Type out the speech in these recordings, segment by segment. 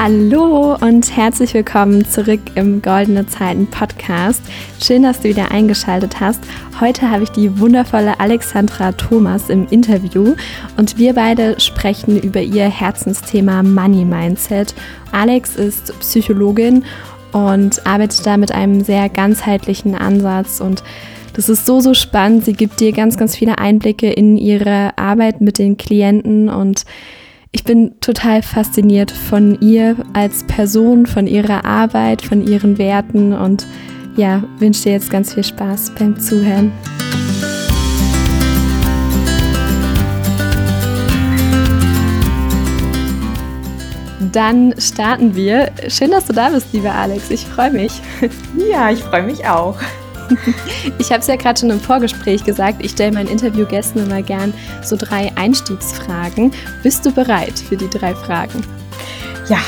Hallo und herzlich willkommen zurück im Goldene Zeiten Podcast. Schön, dass du wieder eingeschaltet hast. Heute habe ich die wundervolle Alexandra Thomas im Interview und wir beide sprechen über ihr Herzensthema Money Mindset. Alex ist Psychologin und arbeitet da mit einem sehr ganzheitlichen Ansatz und das ist so, so spannend. Sie gibt dir ganz, ganz viele Einblicke in ihre Arbeit mit den Klienten und ich bin total fasziniert von ihr als Person, von ihrer Arbeit, von ihren Werten und ja, wünsche dir jetzt ganz viel Spaß beim Zuhören. Dann starten wir. Schön, dass du da bist, lieber Alex. Ich freue mich. Ja, ich freue mich auch. Ich habe es ja gerade schon im Vorgespräch gesagt, ich stelle meinen Interviewgästen immer gern so drei Einstiegsfragen. Bist du bereit für die drei Fragen? Ja.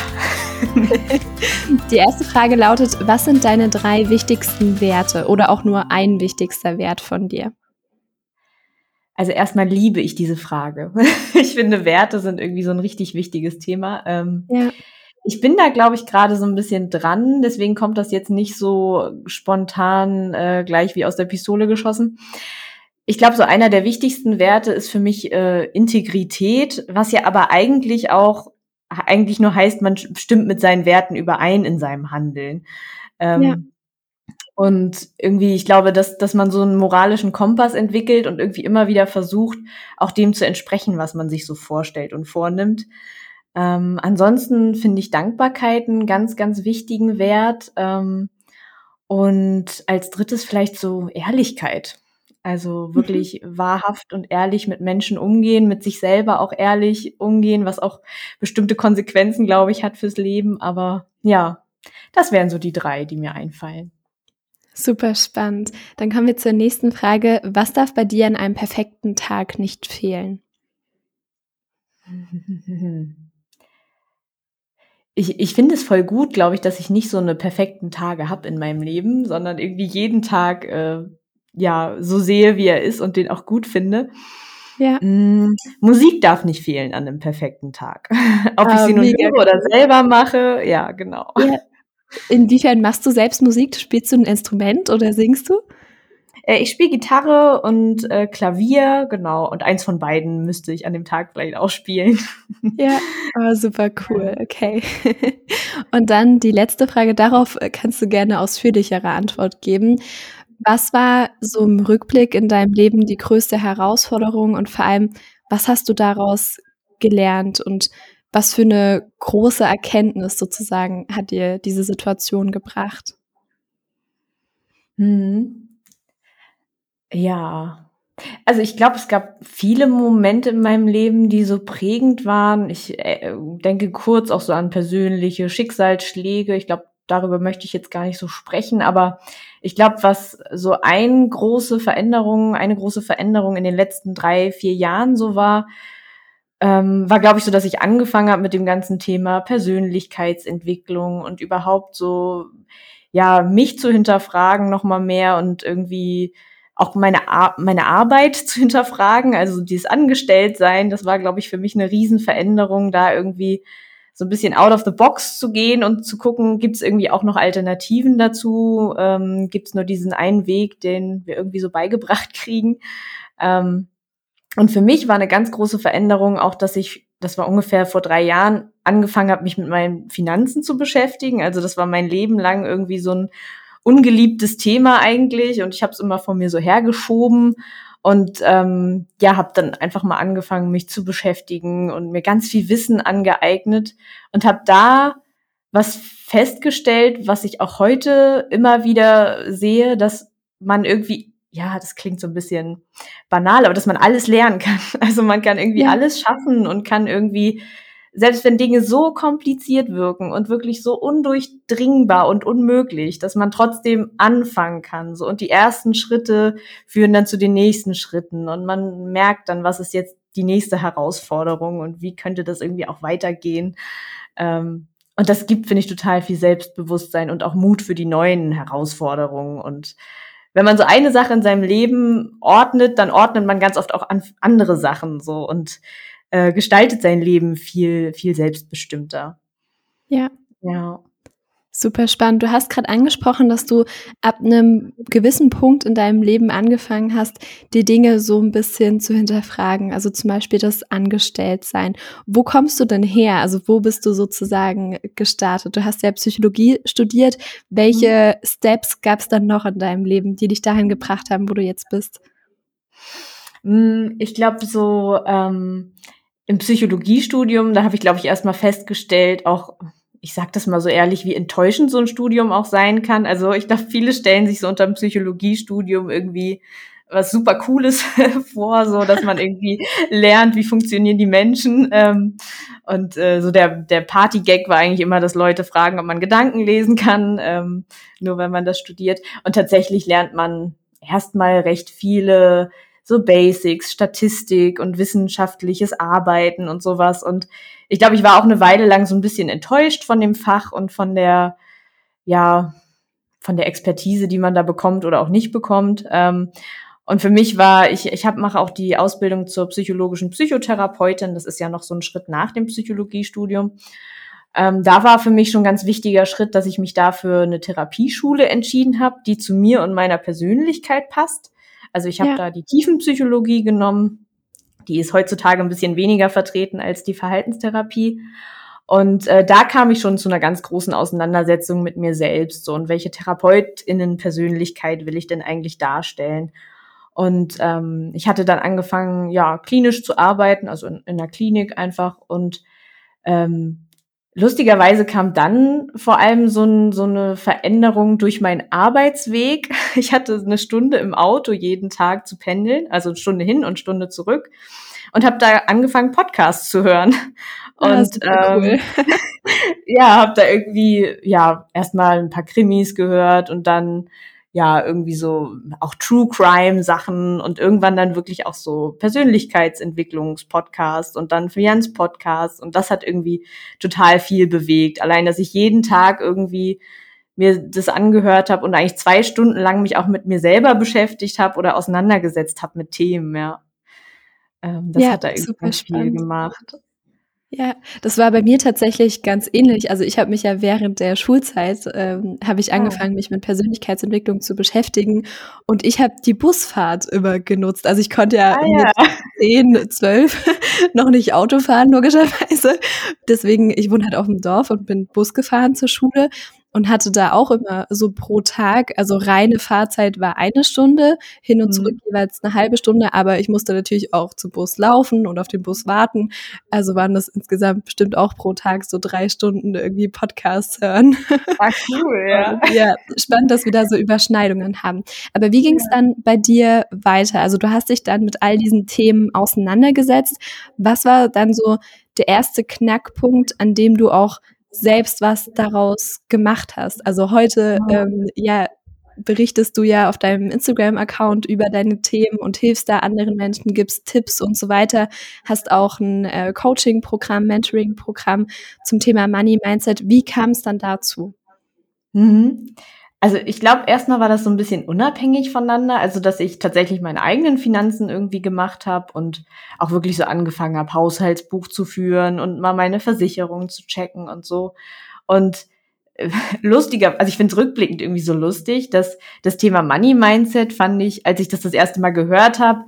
Die erste Frage lautet, was sind deine drei wichtigsten Werte oder auch nur ein wichtigster Wert von dir? Also erstmal liebe ich diese Frage. Ich finde, Werte sind irgendwie so ein richtig wichtiges Thema. Ähm, ja. Ich bin da, glaube ich, gerade so ein bisschen dran, deswegen kommt das jetzt nicht so spontan äh, gleich wie aus der Pistole geschossen. Ich glaube, so einer der wichtigsten Werte ist für mich äh, Integrität, was ja aber eigentlich auch eigentlich nur heißt, man stimmt mit seinen Werten überein in seinem Handeln. Ähm, ja. Und irgendwie, ich glaube, dass, dass man so einen moralischen Kompass entwickelt und irgendwie immer wieder versucht, auch dem zu entsprechen, was man sich so vorstellt und vornimmt. Ähm, ansonsten finde ich Dankbarkeit einen ganz, ganz wichtigen Wert. Ähm, und als drittes vielleicht so Ehrlichkeit. Also mhm. wirklich mhm. wahrhaft und ehrlich mit Menschen umgehen, mit sich selber auch ehrlich umgehen, was auch bestimmte Konsequenzen, glaube ich, hat fürs Leben. Aber ja, das wären so die drei, die mir einfallen. Super spannend. Dann kommen wir zur nächsten Frage. Was darf bei dir an einem perfekten Tag nicht fehlen? ich, ich finde es voll gut, glaube ich, dass ich nicht so eine perfekten Tage habe in meinem Leben, sondern irgendwie jeden Tag äh, ja so sehe, wie er ist und den auch gut finde. Ja. Mm, Musik darf nicht fehlen an einem perfekten Tag. Ob ah, ich sie nun höre oder selber mache, ja, genau. Ja. Inwiefern machst du selbst Musik? Spielst du ein Instrument oder singst du? Äh, ich spiele Gitarre und äh, Klavier, genau. Und eins von beiden müsste ich an dem Tag vielleicht auch spielen. Ja, oh, super cool. Okay. und dann die letzte Frage darauf äh, kannst du gerne ausführlichere Antwort geben. Was war so im Rückblick in deinem Leben die größte Herausforderung und vor allem, was hast du daraus gelernt und was für eine große Erkenntnis sozusagen hat dir diese Situation gebracht? Hm. Ja. Also ich glaube, es gab viele Momente in meinem Leben, die so prägend waren. Ich äh, denke kurz auch so an persönliche Schicksalsschläge. Ich glaube, darüber möchte ich jetzt gar nicht so sprechen, aber ich glaube, was so eine große Veränderung, eine große Veränderung in den letzten drei, vier Jahren so war, ähm, war, glaube ich, so, dass ich angefangen habe mit dem ganzen Thema Persönlichkeitsentwicklung und überhaupt so, ja, mich zu hinterfragen noch mal mehr und irgendwie auch meine, Ar meine Arbeit zu hinterfragen, also dieses Angestelltsein, das war, glaube ich, für mich eine Riesenveränderung, da irgendwie so ein bisschen out of the box zu gehen und zu gucken, gibt es irgendwie auch noch Alternativen dazu? Ähm, gibt es nur diesen einen Weg, den wir irgendwie so beigebracht kriegen? Ähm, und für mich war eine ganz große Veränderung auch, dass ich, das war ungefähr vor drei Jahren, angefangen habe, mich mit meinen Finanzen zu beschäftigen. Also das war mein Leben lang irgendwie so ein ungeliebtes Thema eigentlich und ich habe es immer von mir so hergeschoben und ähm, ja, habe dann einfach mal angefangen, mich zu beschäftigen und mir ganz viel Wissen angeeignet und habe da was festgestellt, was ich auch heute immer wieder sehe, dass man irgendwie, ja, das klingt so ein bisschen banal, aber dass man alles lernen kann. Also man kann irgendwie ja. alles schaffen und kann irgendwie selbst wenn Dinge so kompliziert wirken und wirklich so undurchdringbar und unmöglich, dass man trotzdem anfangen kann. So und die ersten Schritte führen dann zu den nächsten Schritten und man merkt dann, was ist jetzt die nächste Herausforderung und wie könnte das irgendwie auch weitergehen. Ähm, und das gibt, finde ich, total viel Selbstbewusstsein und auch Mut für die neuen Herausforderungen. Und wenn man so eine Sache in seinem Leben ordnet, dann ordnet man ganz oft auch an andere Sachen so. Und äh, gestaltet sein Leben viel, viel selbstbestimmter. Ja. Ja. Super spannend. Du hast gerade angesprochen, dass du ab einem gewissen Punkt in deinem Leben angefangen hast, die Dinge so ein bisschen zu hinterfragen. Also zum Beispiel das Angestelltsein. Wo kommst du denn her? Also wo bist du sozusagen gestartet? Du hast ja Psychologie studiert. Welche mhm. Steps gab es dann noch in deinem Leben, die dich dahin gebracht haben, wo du jetzt bist? Hm, ich glaube so ähm, im Psychologiestudium, da habe ich glaube ich erstmal festgestellt, auch ich sage das mal so ehrlich, wie enttäuschend so ein Studium auch sein kann. Also ich glaube, viele stellen sich so unter dem Psychologiestudium irgendwie was super Cooles vor, so dass man irgendwie lernt, wie funktionieren die Menschen. Ähm, und äh, so der, der Party-Gag war eigentlich immer, dass Leute fragen, ob man Gedanken lesen kann, ähm, nur wenn man das studiert. Und tatsächlich lernt man erstmal recht viele so Basics, Statistik und wissenschaftliches Arbeiten und sowas. Und ich glaube, ich war auch eine Weile lang so ein bisschen enttäuscht von dem Fach und von der, ja, von der Expertise, die man da bekommt oder auch nicht bekommt. Ähm, und für mich war, ich, ich hab, mache auch die Ausbildung zur psychologischen Psychotherapeutin. Das ist ja noch so ein Schritt nach dem Psychologiestudium. Ähm, da war für mich schon ein ganz wichtiger Schritt, dass ich mich dafür eine Therapieschule entschieden habe, die zu mir und meiner Persönlichkeit passt. Also ich habe ja. da die Tiefenpsychologie genommen. Die ist heutzutage ein bisschen weniger vertreten als die Verhaltenstherapie. Und äh, da kam ich schon zu einer ganz großen Auseinandersetzung mit mir selbst. So, und welche Therapeutinnen-Persönlichkeit will ich denn eigentlich darstellen? Und ähm, ich hatte dann angefangen, ja, klinisch zu arbeiten, also in, in der Klinik einfach. Und ähm, Lustigerweise kam dann vor allem so, ein, so eine Veränderung durch meinen Arbeitsweg. Ich hatte eine Stunde im Auto jeden Tag zu pendeln, also eine Stunde hin und Stunde zurück und habe da angefangen Podcasts zu hören ah, und ähm, cool. ja, habe da irgendwie ja erstmal ein paar Krimis gehört und dann ja, irgendwie so auch True Crime Sachen und irgendwann dann wirklich auch so Persönlichkeitsentwicklungspodcasts und dann Jans Podcast und das hat irgendwie total viel bewegt. Allein, dass ich jeden Tag irgendwie mir das angehört habe und eigentlich zwei Stunden lang mich auch mit mir selber beschäftigt habe oder auseinandergesetzt habe mit Themen, ja. Ähm, das ja, hat da irgendwie viel gemacht. Ja, das war bei mir tatsächlich ganz ähnlich. Also ich habe mich ja während der Schulzeit ähm, habe ich ah. angefangen, mich mit Persönlichkeitsentwicklung zu beschäftigen und ich habe die Busfahrt immer genutzt. Also ich konnte ja, ah, ja. mit 10, 12 noch nicht Auto fahren, logischerweise. Deswegen, ich wohne halt auf dem Dorf und bin Bus gefahren zur Schule und hatte da auch immer so pro Tag, also reine Fahrzeit war eine Stunde, hin und mhm. zurück jeweils eine halbe Stunde, aber ich musste natürlich auch zu Bus laufen und auf den Bus warten. Also waren das insgesamt bestimmt auch pro Tag so drei Stunden irgendwie Podcasts hören. Ach cool, ja. Und, ja, spannend, dass wir da so Überschneidungen haben. Aber wie ging es ja. dann bei dir weiter? Also du hast dich dann mit all diesen Themen auseinandergesetzt. Was war dann so der erste Knackpunkt, an dem du auch selbst was daraus gemacht hast. Also heute, ähm, ja, berichtest du ja auf deinem Instagram-Account über deine Themen und hilfst da anderen Menschen, gibst Tipps und so weiter, hast auch ein äh, Coaching-Programm, Mentoring-Programm zum Thema Money Mindset. Wie kam es dann dazu? Mhm. Also ich glaube, erstmal war das so ein bisschen unabhängig voneinander, also dass ich tatsächlich meine eigenen Finanzen irgendwie gemacht habe und auch wirklich so angefangen habe, Haushaltsbuch zu führen und mal meine Versicherung zu checken und so. Und äh, lustiger, also ich finde es rückblickend irgendwie so lustig, dass das Thema Money Mindset fand ich, als ich das das erste Mal gehört habe,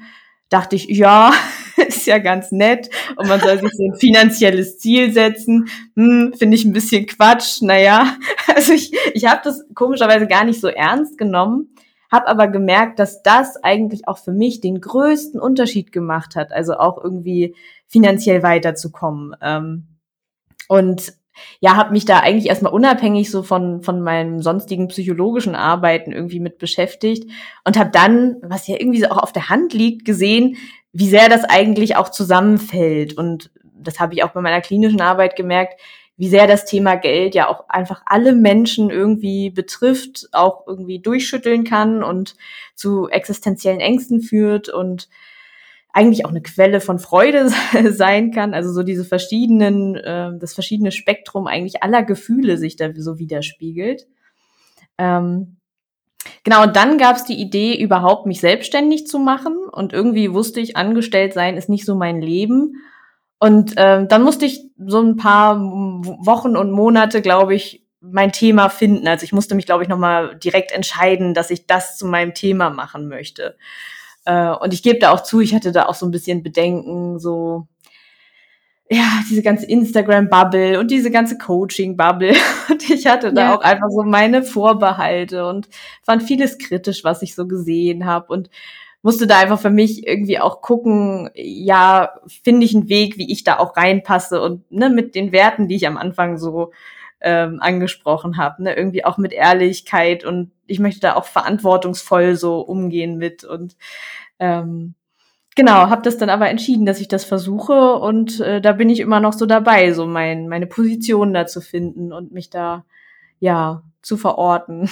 dachte ich, ja, ist ja ganz nett und man soll sich so ein finanzielles Ziel setzen. Hm, Finde ich ein bisschen Quatsch. Naja, also ich, ich habe das komischerweise gar nicht so ernst genommen, habe aber gemerkt, dass das eigentlich auch für mich den größten Unterschied gemacht hat, also auch irgendwie finanziell weiterzukommen. Ähm, und ja, habe mich da eigentlich erstmal unabhängig so von von meinem sonstigen psychologischen Arbeiten irgendwie mit beschäftigt und habe dann, was ja irgendwie so auch auf der Hand liegt, gesehen, wie sehr das eigentlich auch zusammenfällt. Und das habe ich auch bei meiner klinischen Arbeit gemerkt, wie sehr das Thema Geld ja auch einfach alle Menschen irgendwie betrifft, auch irgendwie durchschütteln kann und zu existenziellen Ängsten führt. Und eigentlich auch eine Quelle von Freude sein kann. Also so diese verschiedenen, äh, das verschiedene Spektrum eigentlich aller Gefühle sich da so widerspiegelt. Ähm, genau, und dann gab es die Idee, überhaupt mich selbstständig zu machen. Und irgendwie wusste ich, angestellt sein ist nicht so mein Leben. Und ähm, dann musste ich so ein paar Wochen und Monate, glaube ich, mein Thema finden. Also ich musste mich, glaube ich, nochmal direkt entscheiden, dass ich das zu meinem Thema machen möchte. Äh, und ich gebe da auch zu, ich hatte da auch so ein bisschen Bedenken, so ja, diese ganze Instagram-Bubble und diese ganze Coaching-Bubble. Und ich hatte da ja. auch einfach so meine Vorbehalte und fand vieles kritisch, was ich so gesehen habe. Und musste da einfach für mich irgendwie auch gucken, ja, finde ich einen Weg, wie ich da auch reinpasse und ne, mit den Werten, die ich am Anfang so ähm, angesprochen habe, ne, irgendwie auch mit Ehrlichkeit und ich möchte da auch verantwortungsvoll so umgehen mit und ähm, genau, habe das dann aber entschieden, dass ich das versuche und äh, da bin ich immer noch so dabei, so mein, meine Position da zu finden und mich da ja zu verorten.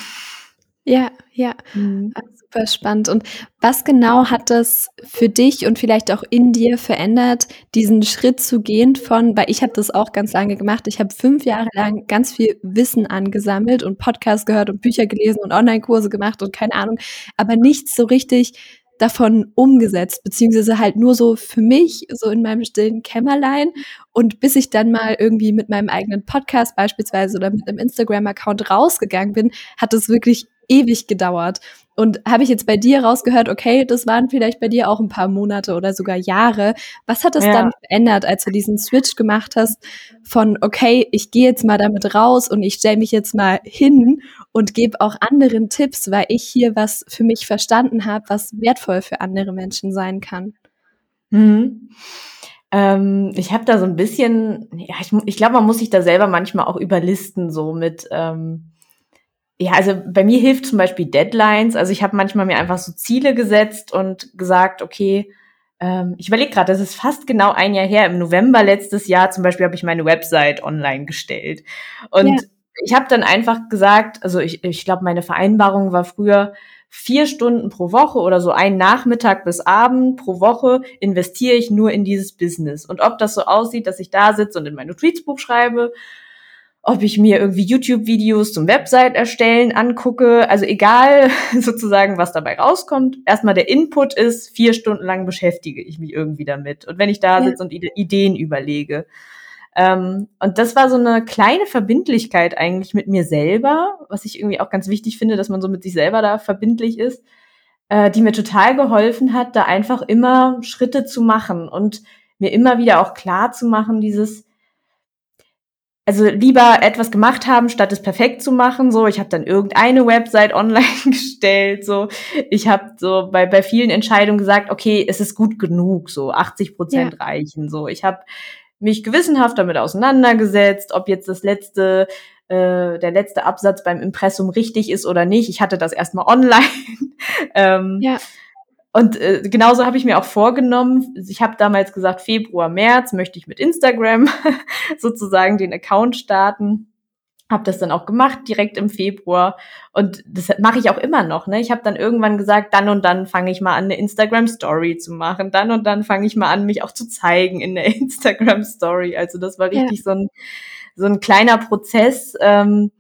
Ja, ja. Mhm. Super spannend. Und was genau hat das für dich und vielleicht auch in dir verändert, diesen Schritt zu gehen von, weil ich habe das auch ganz lange gemacht. Ich habe fünf Jahre lang ganz viel Wissen angesammelt und Podcasts gehört und Bücher gelesen und Online-Kurse gemacht und keine Ahnung, aber nichts so richtig davon umgesetzt, beziehungsweise halt nur so für mich, so in meinem stillen Kämmerlein. Und bis ich dann mal irgendwie mit meinem eigenen Podcast beispielsweise oder mit einem Instagram-Account rausgegangen bin, hat es wirklich ewig gedauert. Und habe ich jetzt bei dir rausgehört, okay, das waren vielleicht bei dir auch ein paar Monate oder sogar Jahre. Was hat das ja. dann verändert, als du diesen Switch gemacht hast von, okay, ich gehe jetzt mal damit raus und ich stelle mich jetzt mal hin und gebe auch anderen Tipps, weil ich hier was für mich verstanden habe, was wertvoll für andere Menschen sein kann? Mhm. Ähm, ich habe da so ein bisschen, ja, ich, ich glaube, man muss sich da selber manchmal auch überlisten, so mit, ähm, ja, also bei mir hilft zum Beispiel Deadlines. Also ich habe manchmal mir einfach so Ziele gesetzt und gesagt, okay, ähm, ich überlege gerade, das ist fast genau ein Jahr her. Im November letztes Jahr zum Beispiel habe ich meine Website online gestellt. Und ja. ich habe dann einfach gesagt, also ich, ich glaube, meine Vereinbarung war früher, vier Stunden pro Woche oder so einen Nachmittag bis Abend pro Woche investiere ich nur in dieses Business. Und ob das so aussieht, dass ich da sitze und in mein Notizbuch schreibe ob ich mir irgendwie YouTube-Videos zum Website erstellen angucke. Also egal sozusagen, was dabei rauskommt. Erstmal der Input ist, vier Stunden lang beschäftige ich mich irgendwie damit. Und wenn ich da ja. sitze und Ideen überlege. Ähm, und das war so eine kleine Verbindlichkeit eigentlich mit mir selber, was ich irgendwie auch ganz wichtig finde, dass man so mit sich selber da verbindlich ist, äh, die mir total geholfen hat, da einfach immer Schritte zu machen und mir immer wieder auch klar zu machen, dieses, also lieber etwas gemacht haben, statt es perfekt zu machen. So, ich habe dann irgendeine Website online gestellt. So, ich habe so bei bei vielen Entscheidungen gesagt, okay, es ist gut genug. So 80 Prozent ja. reichen. So, ich habe mich gewissenhaft damit auseinandergesetzt, ob jetzt das letzte äh, der letzte Absatz beim Impressum richtig ist oder nicht. Ich hatte das erstmal online. ähm, ja. Und äh, genauso habe ich mir auch vorgenommen, ich habe damals gesagt, Februar, März möchte ich mit Instagram sozusagen den Account starten. Habe das dann auch gemacht, direkt im Februar. Und das mache ich auch immer noch. Ne? Ich habe dann irgendwann gesagt, dann und dann fange ich mal an, eine Instagram-Story zu machen. Dann und dann fange ich mal an, mich auch zu zeigen in der Instagram-Story. Also das war richtig ja. so, ein, so ein kleiner Prozess. Ähm,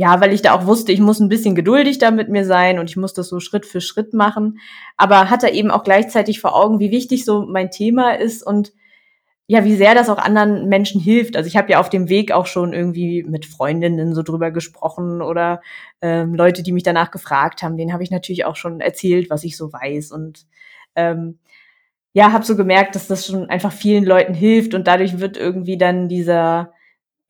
ja, weil ich da auch wusste, ich muss ein bisschen geduldig da mit mir sein und ich muss das so Schritt für Schritt machen. Aber hatte eben auch gleichzeitig vor Augen, wie wichtig so mein Thema ist und ja, wie sehr das auch anderen Menschen hilft. Also ich habe ja auf dem Weg auch schon irgendwie mit Freundinnen so drüber gesprochen oder ähm, Leute, die mich danach gefragt haben, denen habe ich natürlich auch schon erzählt, was ich so weiß und ähm, ja, habe so gemerkt, dass das schon einfach vielen Leuten hilft und dadurch wird irgendwie dann dieser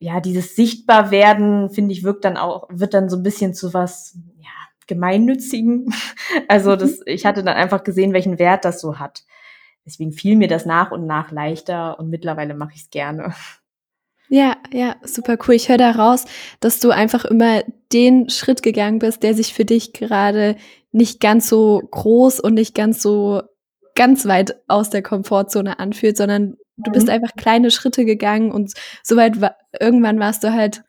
ja, dieses Sichtbarwerden, finde ich, wirkt dann auch, wird dann so ein bisschen zu was, ja, gemeinnützigen. Also das, mhm. ich hatte dann einfach gesehen, welchen Wert das so hat. Deswegen fiel mir das nach und nach leichter und mittlerweile mache ich es gerne. Ja, ja, super cool. Ich höre da raus, dass du einfach immer den Schritt gegangen bist, der sich für dich gerade nicht ganz so groß und nicht ganz so ganz weit aus der Komfortzone anfühlt, sondern du bist mhm. einfach kleine Schritte gegangen und soweit war, irgendwann warst du halt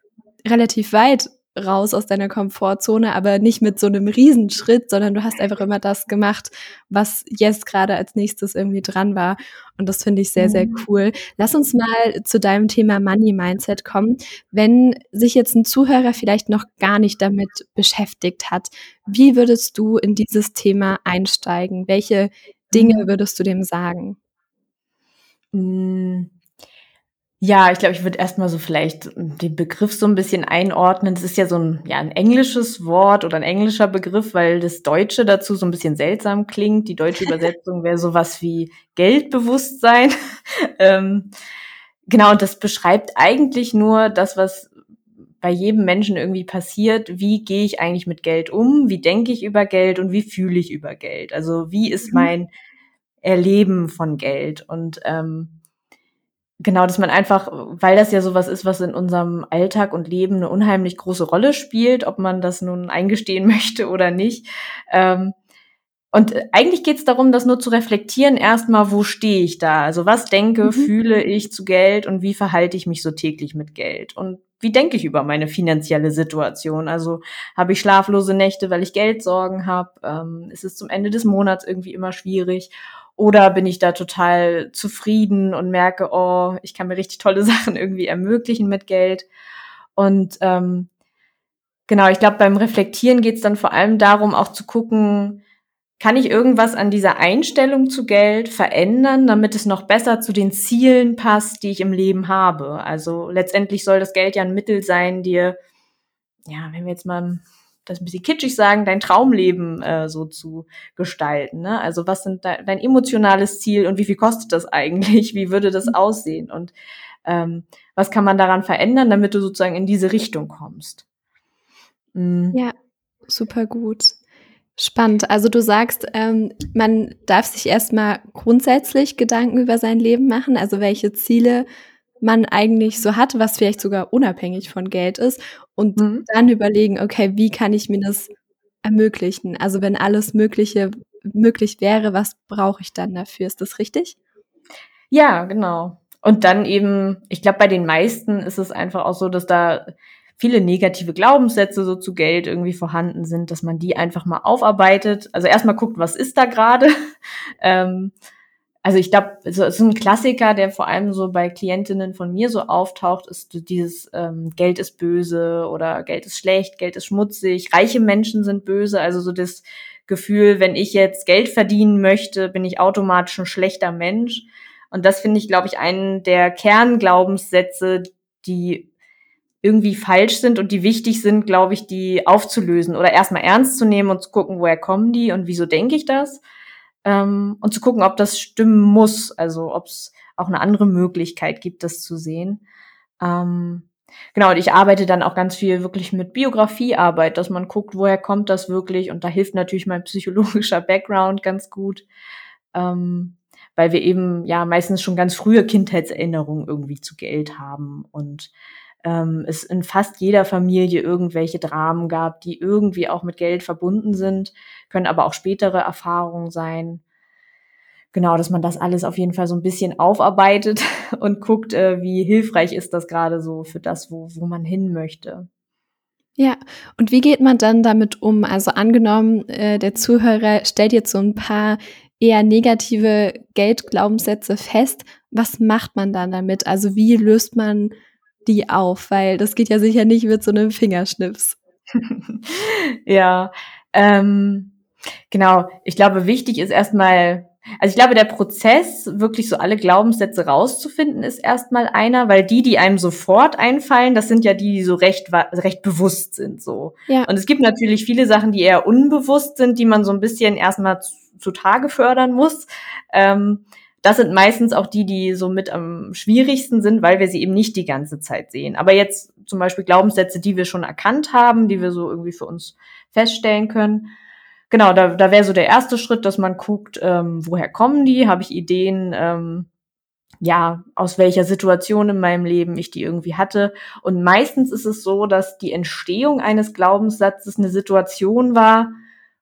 relativ weit raus aus deiner Komfortzone, aber nicht mit so einem Riesenschritt, sondern du hast einfach immer das gemacht, was jetzt gerade als nächstes irgendwie dran war. Und das finde ich sehr, sehr mhm. cool. Lass uns mal zu deinem Thema Money Mindset kommen. Wenn sich jetzt ein Zuhörer vielleicht noch gar nicht damit beschäftigt hat, wie würdest du in dieses Thema einsteigen? Welche Dinge mhm. würdest du dem sagen? Hm, Ja, ich glaube, ich würde erstmal so vielleicht den Begriff so ein bisschen einordnen. Das ist ja so ein, ja, ein englisches Wort oder ein englischer Begriff, weil das Deutsche dazu so ein bisschen seltsam klingt. Die deutsche Übersetzung wäre sowas wie Geldbewusstsein. ähm, genau, und das beschreibt eigentlich nur das, was bei jedem Menschen irgendwie passiert. Wie gehe ich eigentlich mit Geld um? Wie denke ich über Geld und wie fühle ich über Geld? Also wie ist mhm. mein Erleben von Geld? Und ähm, Genau, dass man einfach, weil das ja sowas ist, was in unserem Alltag und Leben eine unheimlich große Rolle spielt, ob man das nun eingestehen möchte oder nicht. Ähm, und eigentlich geht es darum, das nur zu reflektieren, erstmal, wo stehe ich da? Also was denke, mhm. fühle ich zu Geld und wie verhalte ich mich so täglich mit Geld? Und wie denke ich über meine finanzielle Situation? Also habe ich schlaflose Nächte, weil ich Geldsorgen habe? Ähm, ist es zum Ende des Monats irgendwie immer schwierig? Oder bin ich da total zufrieden und merke, oh, ich kann mir richtig tolle Sachen irgendwie ermöglichen mit Geld. Und ähm, genau, ich glaube, beim Reflektieren geht es dann vor allem darum, auch zu gucken, kann ich irgendwas an dieser Einstellung zu Geld verändern, damit es noch besser zu den Zielen passt, die ich im Leben habe? Also letztendlich soll das Geld ja ein Mittel sein, dir, ja, wenn wir jetzt mal das ein bisschen kitschig sagen, dein Traumleben äh, so zu gestalten. Ne? Also was sind de dein emotionales Ziel und wie viel kostet das eigentlich? Wie würde das mhm. aussehen? Und ähm, was kann man daran verändern, damit du sozusagen in diese Richtung kommst? Mhm. Ja, super gut. Spannend. Also du sagst, ähm, man darf sich erstmal grundsätzlich Gedanken über sein Leben machen, also welche Ziele man eigentlich so hat, was vielleicht sogar unabhängig von Geld ist und mhm. dann überlegen, okay, wie kann ich mir das ermöglichen? Also wenn alles Mögliche möglich wäre, was brauche ich dann dafür? Ist das richtig? Ja, genau. Und dann eben, ich glaube, bei den meisten ist es einfach auch so, dass da viele negative Glaubenssätze so zu Geld irgendwie vorhanden sind, dass man die einfach mal aufarbeitet. Also erstmal guckt, was ist da gerade? ähm, also ich glaube, so, so ein Klassiker, der vor allem so bei Klientinnen von mir so auftaucht, ist dieses ähm, Geld ist böse oder Geld ist schlecht, Geld ist schmutzig, reiche Menschen sind böse. Also so das Gefühl, wenn ich jetzt Geld verdienen möchte, bin ich automatisch ein schlechter Mensch. Und das finde ich, glaube ich, einen der Kernglaubenssätze, die irgendwie falsch sind und die wichtig sind, glaube ich, die aufzulösen oder erstmal ernst zu nehmen und zu gucken, woher kommen die und wieso denke ich das ähm, und zu gucken, ob das stimmen muss, also ob es auch eine andere Möglichkeit gibt, das zu sehen. Ähm, genau, und ich arbeite dann auch ganz viel wirklich mit Biografiearbeit, dass man guckt, woher kommt das wirklich und da hilft natürlich mein psychologischer Background ganz gut. Ähm, weil wir eben ja meistens schon ganz frühe Kindheitserinnerungen irgendwie zu Geld haben und ähm, es in fast jeder Familie irgendwelche Dramen gab, die irgendwie auch mit Geld verbunden sind, können aber auch spätere Erfahrungen sein. Genau, dass man das alles auf jeden Fall so ein bisschen aufarbeitet und guckt, äh, wie hilfreich ist das gerade so für das, wo, wo man hin möchte. Ja, und wie geht man dann damit um? Also angenommen, äh, der Zuhörer stellt jetzt so ein paar eher negative Geldglaubenssätze fest. Was macht man dann damit? Also wie löst man die auf? Weil das geht ja sicher nicht mit so einem Fingerschnips. ja, ähm, genau. Ich glaube, wichtig ist erstmal, also ich glaube, der Prozess, wirklich so alle Glaubenssätze rauszufinden, ist erstmal einer, weil die, die einem sofort einfallen, das sind ja die, die so recht, recht bewusst sind, so. Ja. Und es gibt natürlich viele Sachen, die eher unbewusst sind, die man so ein bisschen erstmal zutage fördern muss. Ähm, das sind meistens auch die, die so mit am schwierigsten sind, weil wir sie eben nicht die ganze Zeit sehen. Aber jetzt zum Beispiel Glaubenssätze, die wir schon erkannt haben, die wir so irgendwie für uns feststellen können. Genau, da, da wäre so der erste Schritt, dass man guckt, ähm, woher kommen die? Habe ich Ideen, ähm, ja, aus welcher Situation in meinem Leben ich die irgendwie hatte. Und meistens ist es so, dass die Entstehung eines Glaubenssatzes eine Situation war,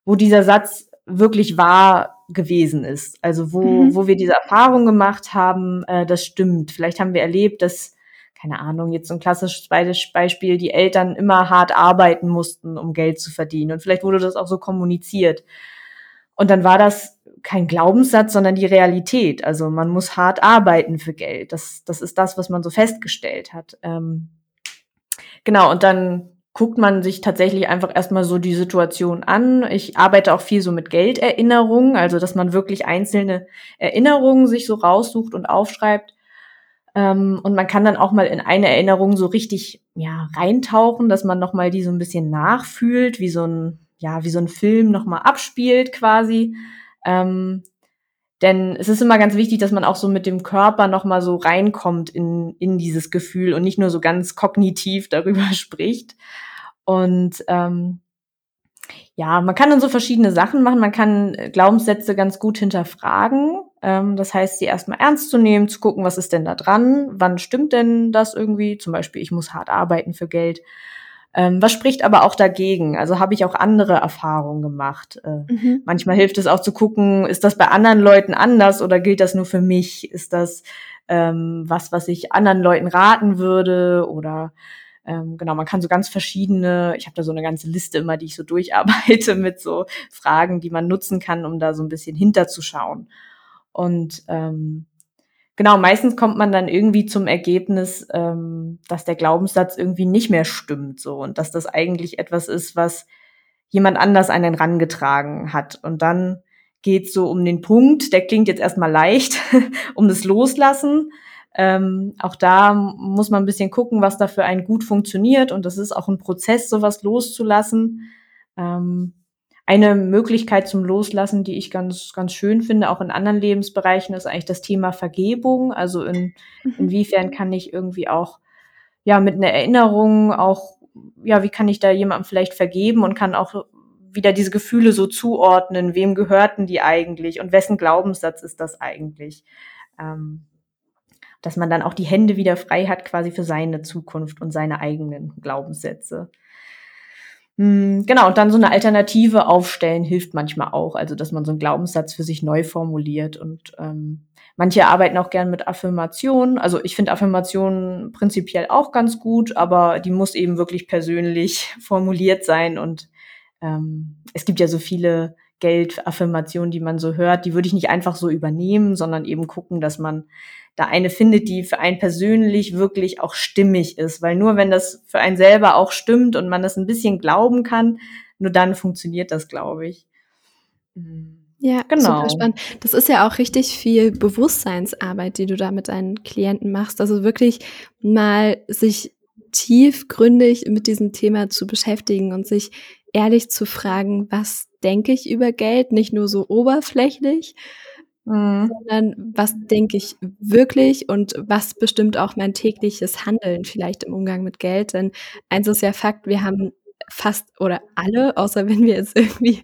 wo dieser Satz wirklich wahr gewesen ist. Also wo, mhm. wo wir diese Erfahrung gemacht haben, äh, das stimmt. Vielleicht haben wir erlebt, dass, keine Ahnung, jetzt so ein klassisches Beispiel, die Eltern immer hart arbeiten mussten, um Geld zu verdienen. Und vielleicht wurde das auch so kommuniziert. Und dann war das kein Glaubenssatz, sondern die Realität. Also man muss hart arbeiten für Geld. Das, das ist das, was man so festgestellt hat. Ähm, genau, und dann guckt man sich tatsächlich einfach erstmal so die Situation an. Ich arbeite auch viel so mit Gelderinnerungen, also dass man wirklich einzelne Erinnerungen sich so raussucht und aufschreibt. Ähm, und man kann dann auch mal in eine Erinnerung so richtig ja, reintauchen, dass man nochmal die so ein bisschen nachfühlt, wie so ein, ja, wie so ein Film nochmal abspielt quasi. Ähm, denn es ist immer ganz wichtig, dass man auch so mit dem Körper nochmal so reinkommt in, in dieses Gefühl und nicht nur so ganz kognitiv darüber spricht. Und ähm, ja, man kann dann so verschiedene Sachen machen. Man kann äh, Glaubenssätze ganz gut hinterfragen. Ähm, das heißt, sie erstmal ernst zu nehmen, zu gucken, was ist denn da dran? Wann stimmt denn das irgendwie? Zum Beispiel, ich muss hart arbeiten für Geld. Ähm, was spricht aber auch dagegen? Also habe ich auch andere Erfahrungen gemacht. Äh, mhm. Manchmal hilft es auch zu gucken, ist das bei anderen Leuten anders oder gilt das nur für mich? Ist das ähm, was, was ich anderen Leuten raten würde? Oder ähm, genau, man kann so ganz verschiedene, ich habe da so eine ganze Liste immer, die ich so durcharbeite mit so Fragen, die man nutzen kann, um da so ein bisschen hinterzuschauen. Und ähm, genau, meistens kommt man dann irgendwie zum Ergebnis, ähm, dass der Glaubenssatz irgendwie nicht mehr stimmt so und dass das eigentlich etwas ist, was jemand anders an den rangetragen hat. Und dann geht so um den Punkt, der klingt jetzt erstmal leicht, um das Loslassen. Ähm, auch da muss man ein bisschen gucken, was da für einen gut funktioniert. Und das ist auch ein Prozess, sowas loszulassen. Ähm, eine Möglichkeit zum Loslassen, die ich ganz, ganz schön finde, auch in anderen Lebensbereichen, ist eigentlich das Thema Vergebung. Also in, mhm. inwiefern kann ich irgendwie auch, ja, mit einer Erinnerung auch, ja, wie kann ich da jemandem vielleicht vergeben und kann auch wieder diese Gefühle so zuordnen, wem gehörten die eigentlich und wessen Glaubenssatz ist das eigentlich? Ähm, dass man dann auch die Hände wieder frei hat quasi für seine Zukunft und seine eigenen Glaubenssätze. Hm, genau, und dann so eine Alternative aufstellen hilft manchmal auch, also dass man so einen Glaubenssatz für sich neu formuliert. Und ähm, manche arbeiten auch gern mit Affirmationen. Also ich finde Affirmationen prinzipiell auch ganz gut, aber die muss eben wirklich persönlich formuliert sein. Und ähm, es gibt ja so viele Geldaffirmationen, die man so hört, die würde ich nicht einfach so übernehmen, sondern eben gucken, dass man da eine findet, die für einen persönlich wirklich auch stimmig ist. Weil nur wenn das für einen selber auch stimmt und man das ein bisschen glauben kann, nur dann funktioniert das, glaube ich. Mhm. Ja, genau. super spannend. Das ist ja auch richtig viel Bewusstseinsarbeit, die du da mit deinen Klienten machst. Also wirklich mal sich tiefgründig mit diesem Thema zu beschäftigen und sich ehrlich zu fragen, was denke ich über Geld, nicht nur so oberflächlich, mhm. sondern was denke ich wirklich und was bestimmt auch mein tägliches Handeln vielleicht im Umgang mit Geld. Denn eins ist ja Fakt, wir haben fast oder alle, außer wenn wir jetzt irgendwie,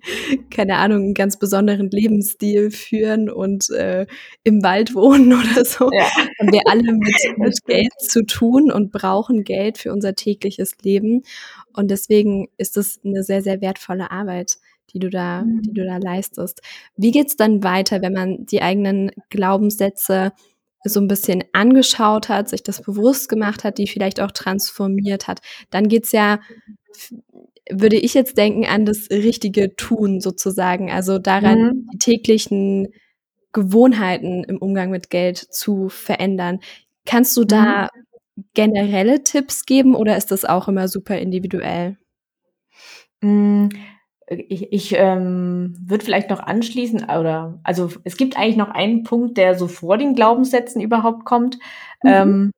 keine Ahnung, einen ganz besonderen Lebensstil führen und äh, im Wald wohnen oder so, ja. haben wir alle mit, mit Geld zu tun und brauchen Geld für unser tägliches Leben. Und deswegen ist es eine sehr, sehr wertvolle Arbeit die du da, mhm. die du da leistest. Wie geht's dann weiter, wenn man die eigenen Glaubenssätze so ein bisschen angeschaut hat, sich das bewusst gemacht hat, die vielleicht auch transformiert hat? Dann geht's ja, würde ich jetzt denken, an das richtige Tun sozusagen, also daran, mhm. die täglichen Gewohnheiten im Umgang mit Geld zu verändern. Kannst du da mhm. generelle Tipps geben oder ist das auch immer super individuell? Ich, ich ähm, würde vielleicht noch anschließen, oder also es gibt eigentlich noch einen Punkt, der so vor den Glaubenssätzen überhaupt kommt. Mhm. Ähm,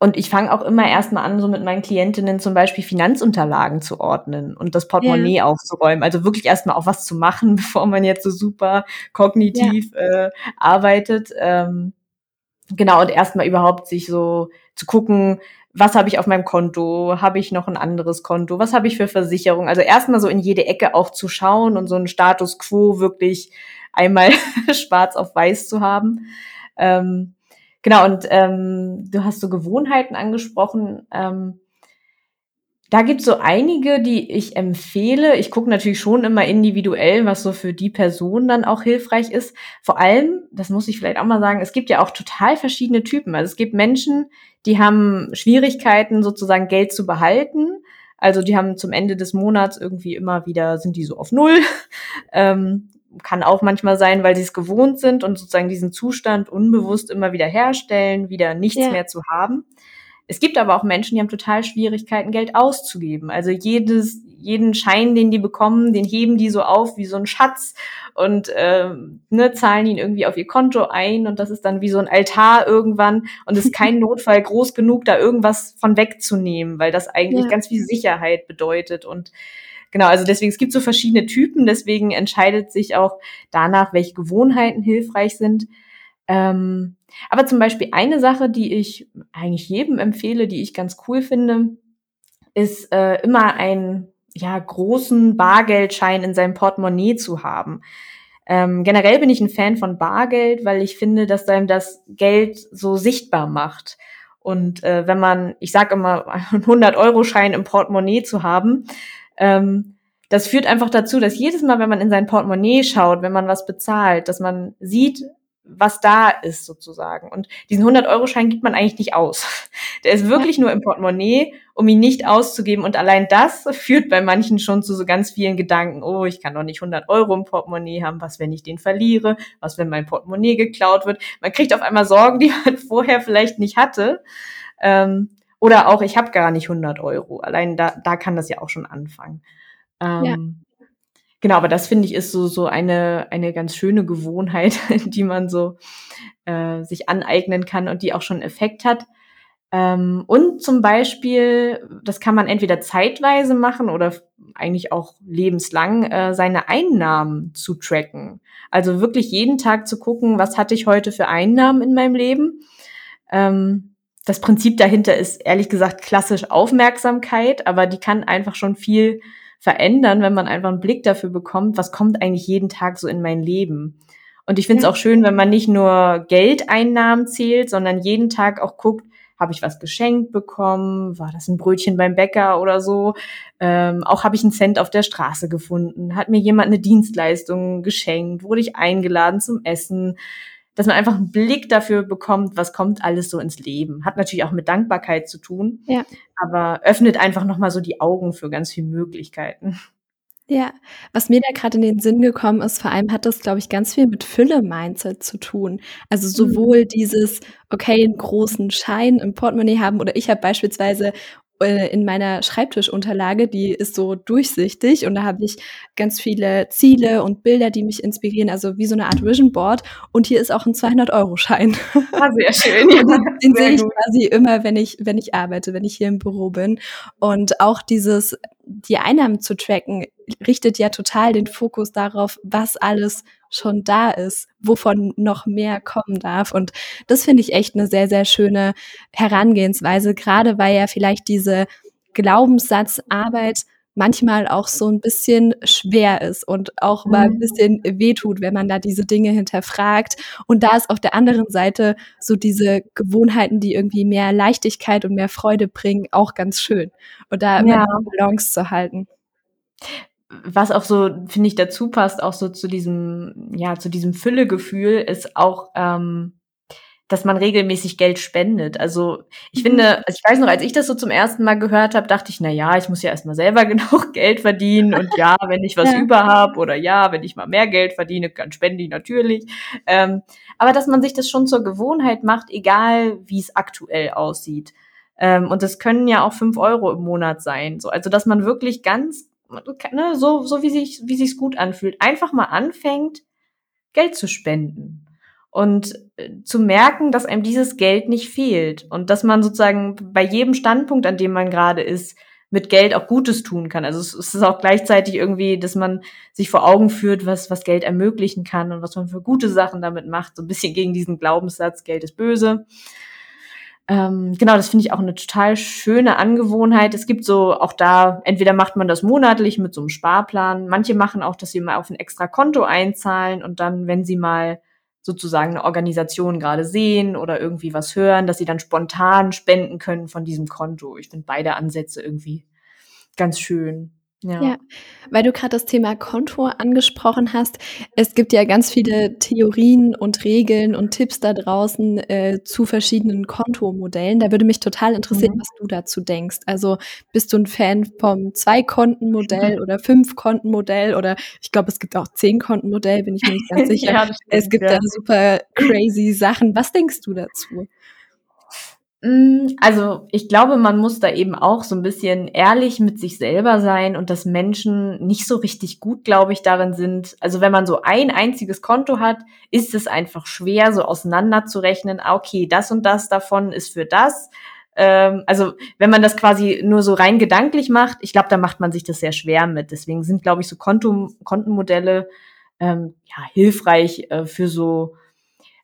und ich fange auch immer erstmal an, so mit meinen Klientinnen zum Beispiel Finanzunterlagen zu ordnen und das Portemonnaie ja. aufzuräumen. Also wirklich erstmal auch was zu machen, bevor man jetzt so super kognitiv ja. äh, arbeitet. Ähm, genau, und erstmal überhaupt sich so zu gucken, was habe ich auf meinem Konto, habe ich noch ein anderes Konto, was habe ich für Versicherung. Also erstmal so in jede Ecke auch zu schauen und so einen Status quo wirklich einmal schwarz auf weiß zu haben. Ähm, genau, und ähm, du hast so Gewohnheiten angesprochen. Ähm, da gibt es so einige, die ich empfehle. Ich gucke natürlich schon immer individuell, was so für die Person dann auch hilfreich ist. Vor allem, das muss ich vielleicht auch mal sagen, es gibt ja auch total verschiedene Typen. Also es gibt Menschen, die haben Schwierigkeiten, sozusagen Geld zu behalten. Also die haben zum Ende des Monats irgendwie immer wieder, sind die so auf Null. ähm, kann auch manchmal sein, weil sie es gewohnt sind und sozusagen diesen Zustand unbewusst immer wieder herstellen, wieder nichts ja. mehr zu haben. Es gibt aber auch Menschen, die haben total Schwierigkeiten, Geld auszugeben. Also jedes, jeden Schein, den die bekommen, den heben die so auf wie so ein Schatz und äh, ne, zahlen ihn irgendwie auf ihr Konto ein und das ist dann wie so ein Altar irgendwann und ist kein Notfall groß genug, da irgendwas von wegzunehmen, weil das eigentlich ja. ganz viel Sicherheit bedeutet und genau, also deswegen, es gibt so verschiedene Typen, deswegen entscheidet sich auch danach, welche Gewohnheiten hilfreich sind. Ähm, aber zum Beispiel eine Sache, die ich eigentlich jedem empfehle, die ich ganz cool finde, ist äh, immer einen ja, großen Bargeldschein in seinem Portemonnaie zu haben. Ähm, generell bin ich ein Fan von Bargeld, weil ich finde, dass einem das Geld so sichtbar macht. Und äh, wenn man, ich sage immer, einen 100-Euro-Schein im Portemonnaie zu haben, ähm, das führt einfach dazu, dass jedes Mal, wenn man in sein Portemonnaie schaut, wenn man was bezahlt, dass man sieht, was da ist sozusagen. Und diesen 100-Euro-Schein gibt man eigentlich nicht aus. Der ist wirklich nur im Portemonnaie, um ihn nicht auszugeben. Und allein das führt bei manchen schon zu so ganz vielen Gedanken. Oh, ich kann doch nicht 100 Euro im Portemonnaie haben. Was, wenn ich den verliere? Was, wenn mein Portemonnaie geklaut wird? Man kriegt auf einmal Sorgen, die man vorher vielleicht nicht hatte. Ähm, oder auch, ich habe gar nicht 100 Euro. Allein da, da kann das ja auch schon anfangen. Ähm. Genau, aber das finde ich ist so, so eine, eine ganz schöne Gewohnheit, die man so äh, sich aneignen kann und die auch schon Effekt hat. Ähm, und zum Beispiel, das kann man entweder zeitweise machen oder eigentlich auch lebenslang, äh, seine Einnahmen zu tracken. Also wirklich jeden Tag zu gucken, was hatte ich heute für Einnahmen in meinem Leben. Ähm, das Prinzip dahinter ist ehrlich gesagt klassisch Aufmerksamkeit, aber die kann einfach schon viel verändern, wenn man einfach einen Blick dafür bekommt, was kommt eigentlich jeden Tag so in mein Leben. Und ich finde es ja. auch schön, wenn man nicht nur Geldeinnahmen zählt, sondern jeden Tag auch guckt, habe ich was geschenkt bekommen? War das ein Brötchen beim Bäcker oder so? Ähm, auch habe ich einen Cent auf der Straße gefunden? Hat mir jemand eine Dienstleistung geschenkt? Wurde ich eingeladen zum Essen? Dass man einfach einen Blick dafür bekommt, was kommt alles so ins Leben. Hat natürlich auch mit Dankbarkeit zu tun, ja. aber öffnet einfach nochmal so die Augen für ganz viele Möglichkeiten. Ja, was mir da gerade in den Sinn gekommen ist, vor allem hat das, glaube ich, ganz viel mit Fülle-Mindset zu tun. Also sowohl mhm. dieses, okay, einen großen Schein im Portemonnaie haben oder ich habe beispielsweise in meiner Schreibtischunterlage, die ist so durchsichtig und da habe ich ganz viele Ziele und Bilder, die mich inspirieren, also wie so eine Art Vision Board. Und hier ist auch ein 200-Euro-Schein. Ah, sehr schön. Ja. Den sehe ich quasi immer, wenn ich, wenn ich arbeite, wenn ich hier im Büro bin. Und auch dieses, die Einnahmen zu tracken, richtet ja total den Fokus darauf, was alles schon da ist, wovon noch mehr kommen darf. Und das finde ich echt eine sehr, sehr schöne Herangehensweise, gerade weil ja vielleicht diese Glaubenssatzarbeit manchmal auch so ein bisschen schwer ist und auch mal ein mhm. bisschen wehtut, wenn man da diese Dinge hinterfragt. Und da ist auf der anderen Seite so diese Gewohnheiten, die irgendwie mehr Leichtigkeit und mehr Freude bringen, auch ganz schön. Und da ja. immer Balance zu halten was auch so, finde ich, dazu passt, auch so zu diesem, ja, zu diesem Füllegefühl, ist auch, ähm, dass man regelmäßig Geld spendet. Also ich mhm. finde, also ich weiß noch, als ich das so zum ersten Mal gehört habe, dachte ich, na ja, ich muss ja erstmal selber genug Geld verdienen und ja, wenn ich was ja. über habe oder ja, wenn ich mal mehr Geld verdiene, dann spende ich natürlich. Ähm, aber dass man sich das schon zur Gewohnheit macht, egal wie es aktuell aussieht. Ähm, und das können ja auch fünf Euro im Monat sein. So, also dass man wirklich ganz ne, so, so wie sich, wie sich's gut anfühlt, einfach mal anfängt, Geld zu spenden und äh, zu merken, dass einem dieses Geld nicht fehlt und dass man sozusagen bei jedem Standpunkt, an dem man gerade ist, mit Geld auch Gutes tun kann. Also es ist auch gleichzeitig irgendwie, dass man sich vor Augen führt, was, was Geld ermöglichen kann und was man für gute Sachen damit macht. So ein bisschen gegen diesen Glaubenssatz, Geld ist böse. Ähm, genau, das finde ich auch eine total schöne Angewohnheit. Es gibt so auch da, entweder macht man das monatlich mit so einem Sparplan. Manche machen auch, dass sie mal auf ein extra Konto einzahlen und dann, wenn sie mal sozusagen eine Organisation gerade sehen oder irgendwie was hören, dass sie dann spontan spenden können von diesem Konto. Ich finde beide Ansätze irgendwie ganz schön. Ja. ja, weil du gerade das Thema Konto angesprochen hast. Es gibt ja ganz viele Theorien und Regeln und Tipps da draußen äh, zu verschiedenen Kontomodellen. Da würde mich total interessieren, mhm. was du dazu denkst. Also bist du ein Fan vom Zwei-Konten-Modell oder Fünf-Konten-Modell oder ich glaube, es gibt auch Zehn-Konten-Modell, bin ich mir nicht ganz sicher. ja, stimmt, es gibt ja. da super crazy Sachen. Was denkst du dazu? Mm, also ich glaube, man muss da eben auch so ein bisschen ehrlich mit sich selber sein und dass Menschen nicht so richtig gut, glaube ich, darin sind. Also wenn man so ein einziges Konto hat, ist es einfach schwer, so auseinanderzurechnen, ah, okay, das und das davon ist für das. Ähm, also wenn man das quasi nur so rein gedanklich macht, ich glaube, da macht man sich das sehr schwer mit. Deswegen sind, glaube ich, so Konto Kontenmodelle ähm, ja, hilfreich äh, für so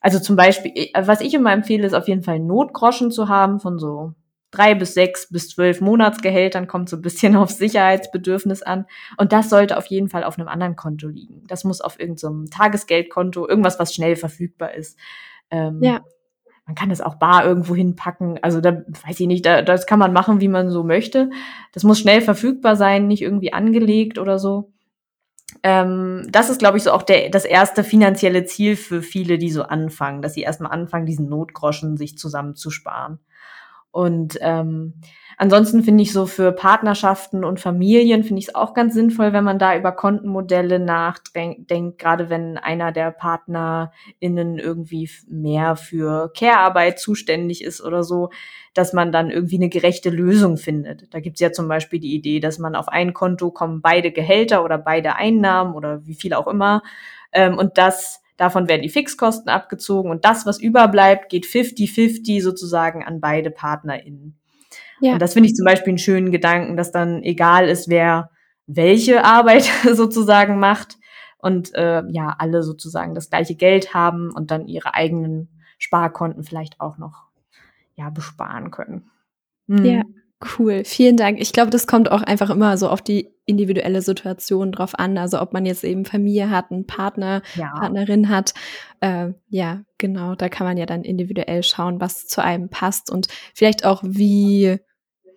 also zum Beispiel, äh, was ich immer empfehle, ist auf jeden Fall Notgroschen zu haben von so drei bis sechs bis zwölf Monatsgehältern, kommt so ein bisschen auf Sicherheitsbedürfnis an. Und das sollte auf jeden Fall auf einem anderen Konto liegen. Das muss auf irgendeinem so Tagesgeldkonto, irgendwas, was schnell verfügbar ist. Ähm, ja. Man kann das auch bar irgendwo hinpacken. Also da weiß ich nicht, da, das kann man machen, wie man so möchte. Das muss schnell verfügbar sein, nicht irgendwie angelegt oder so ähm, das ist, glaube ich, so auch der, das erste finanzielle Ziel für viele, die so anfangen, dass sie erstmal anfangen, diesen Notgroschen sich zusammenzusparen. Und ähm, Ansonsten finde ich so für Partnerschaften und Familien finde ich es auch ganz sinnvoll, wenn man da über Kontenmodelle nachdenkt, gerade wenn einer der PartnerInnen irgendwie mehr für Care-Arbeit zuständig ist oder so, dass man dann irgendwie eine gerechte Lösung findet. Da gibt es ja zum Beispiel die Idee, dass man auf ein Konto kommen beide Gehälter oder beide Einnahmen oder wie viel auch immer. Ähm, und das Davon werden die Fixkosten abgezogen und das, was überbleibt, geht 50-50 sozusagen an beide PartnerInnen. Ja. Und das finde ich zum Beispiel einen schönen Gedanken, dass dann egal ist, wer welche Arbeit sozusagen macht und äh, ja, alle sozusagen das gleiche Geld haben und dann ihre eigenen Sparkonten vielleicht auch noch ja, besparen können. Mhm. Ja, cool. Vielen Dank. Ich glaube, das kommt auch einfach immer so auf die individuelle Situation drauf an. Also ob man jetzt eben Familie hat, einen Partner, ja. Partnerin hat. Äh, ja, genau. Da kann man ja dann individuell schauen, was zu einem passt und vielleicht auch wie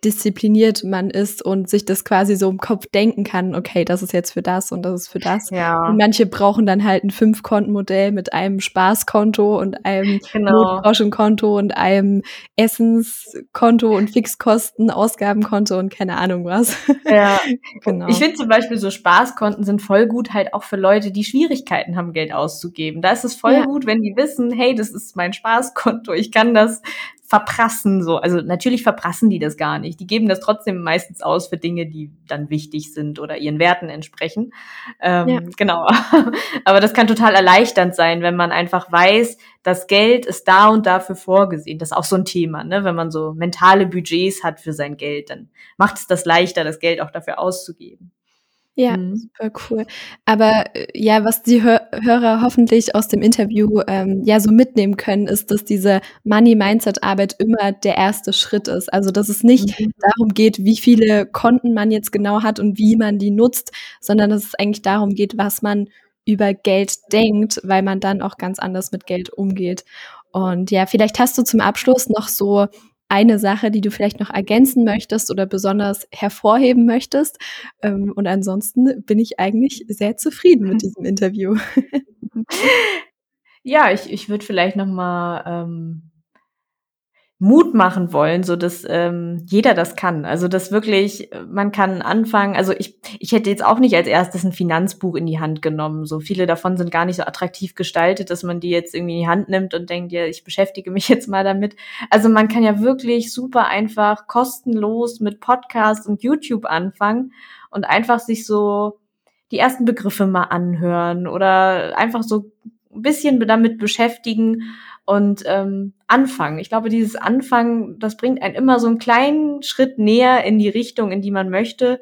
diszipliniert man ist und sich das quasi so im Kopf denken kann, okay, das ist jetzt für das und das ist für das. Ja. Und manche brauchen dann halt ein Fünf-Konten-Modell mit einem Spaßkonto und einem genau. Notgroschenkonto und einem Essenskonto und Fixkosten, Ausgabenkonto und keine Ahnung was. Ja, genau. Ich finde zum Beispiel so Spaßkonten sind voll gut halt auch für Leute, die Schwierigkeiten haben, Geld auszugeben. Da ist es voll ja. gut, wenn die wissen, hey, das ist mein Spaßkonto, ich kann das verprassen so. Also natürlich verprassen die das gar nicht. Die geben das trotzdem meistens aus für Dinge, die dann wichtig sind oder ihren Werten entsprechen. Ähm, ja. Genau. Aber das kann total erleichternd sein, wenn man einfach weiß, das Geld ist da und dafür vorgesehen. Das ist auch so ein Thema, ne? Wenn man so mentale Budgets hat für sein Geld, dann macht es das leichter, das Geld auch dafür auszugeben. Ja, mhm. super cool. Aber äh, ja, was die Hör Hörer hoffentlich aus dem Interview ähm, ja so mitnehmen können, ist, dass diese Money-Mindset-Arbeit immer der erste Schritt ist. Also, dass es nicht mhm. darum geht, wie viele Konten man jetzt genau hat und wie man die nutzt, sondern dass es eigentlich darum geht, was man über Geld denkt, weil man dann auch ganz anders mit Geld umgeht. Und ja, vielleicht hast du zum Abschluss noch so eine Sache, die du vielleicht noch ergänzen möchtest oder besonders hervorheben möchtest. Ähm, und ansonsten bin ich eigentlich sehr zufrieden mit diesem Interview. ja, ich, ich würde vielleicht noch mal ähm, Mut machen wollen, so dass ähm, jeder das kann. Also dass wirklich, man kann anfangen. Also ich, ich hätte jetzt auch nicht als erstes ein Finanzbuch in die Hand genommen. So viele davon sind gar nicht so attraktiv gestaltet, dass man die jetzt irgendwie in die Hand nimmt und denkt, ja, ich beschäftige mich jetzt mal damit. Also man kann ja wirklich super einfach kostenlos mit Podcasts und YouTube anfangen und einfach sich so die ersten Begriffe mal anhören oder einfach so ein bisschen damit beschäftigen und ähm, anfangen. Ich glaube, dieses Anfangen, das bringt einen immer so einen kleinen Schritt näher in die Richtung, in die man möchte.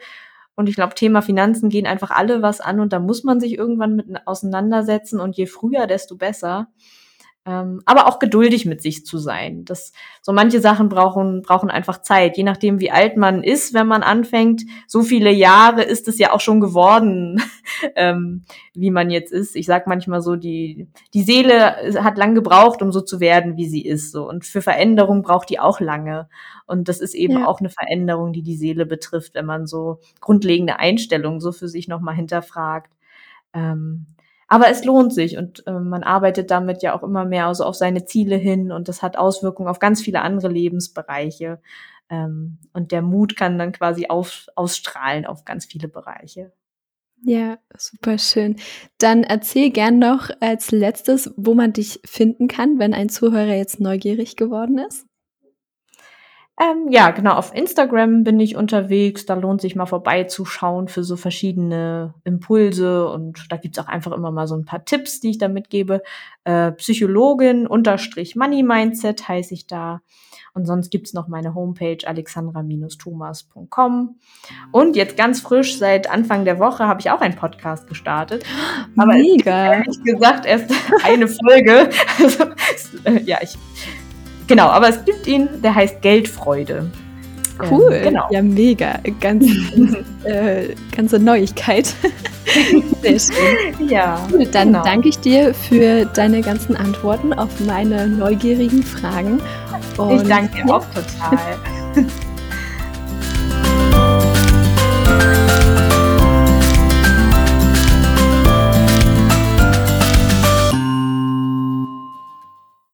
Und ich glaube, Thema Finanzen gehen einfach alle was an und da muss man sich irgendwann mit auseinandersetzen und je früher, desto besser. Ähm, aber auch geduldig mit sich zu sein. Das, so manche Sachen brauchen, brauchen einfach Zeit. Je nachdem, wie alt man ist, wenn man anfängt, so viele Jahre ist es ja auch schon geworden, ähm, wie man jetzt ist. Ich sag manchmal so, die, die Seele hat lang gebraucht, um so zu werden, wie sie ist. So. Und für Veränderung braucht die auch lange. Und das ist eben ja. auch eine Veränderung, die die Seele betrifft, wenn man so grundlegende Einstellungen so für sich nochmal hinterfragt. Ähm, aber es lohnt sich und äh, man arbeitet damit ja auch immer mehr also auf seine Ziele hin und das hat Auswirkungen auf ganz viele andere Lebensbereiche. Ähm, und der Mut kann dann quasi auf, ausstrahlen auf ganz viele Bereiche. Ja, super schön. Dann erzähl gern noch als letztes, wo man dich finden kann, wenn ein Zuhörer jetzt neugierig geworden ist. Ähm, ja, genau, auf Instagram bin ich unterwegs. Da lohnt sich mal vorbeizuschauen für so verschiedene Impulse. Und da gibt's auch einfach immer mal so ein paar Tipps, die ich da mitgebe. Äh, Psychologin unterstrich Money Mindset heiße ich da. Und sonst gibt's noch meine Homepage alexandra-thomas.com. Und jetzt ganz frisch, seit Anfang der Woche, habe ich auch einen Podcast gestartet. Aber Mega. ehrlich gesagt erst eine Folge. Also, äh, ja, ich Genau, aber es gibt ihn, der heißt Geldfreude. Cool, ähm, genau. ja mega, ganz, äh, ganze Neuigkeit. Sehr schön. Ja, Gut, dann genau. danke ich dir für deine ganzen Antworten auf meine neugierigen Fragen. Und ich danke dir auch total.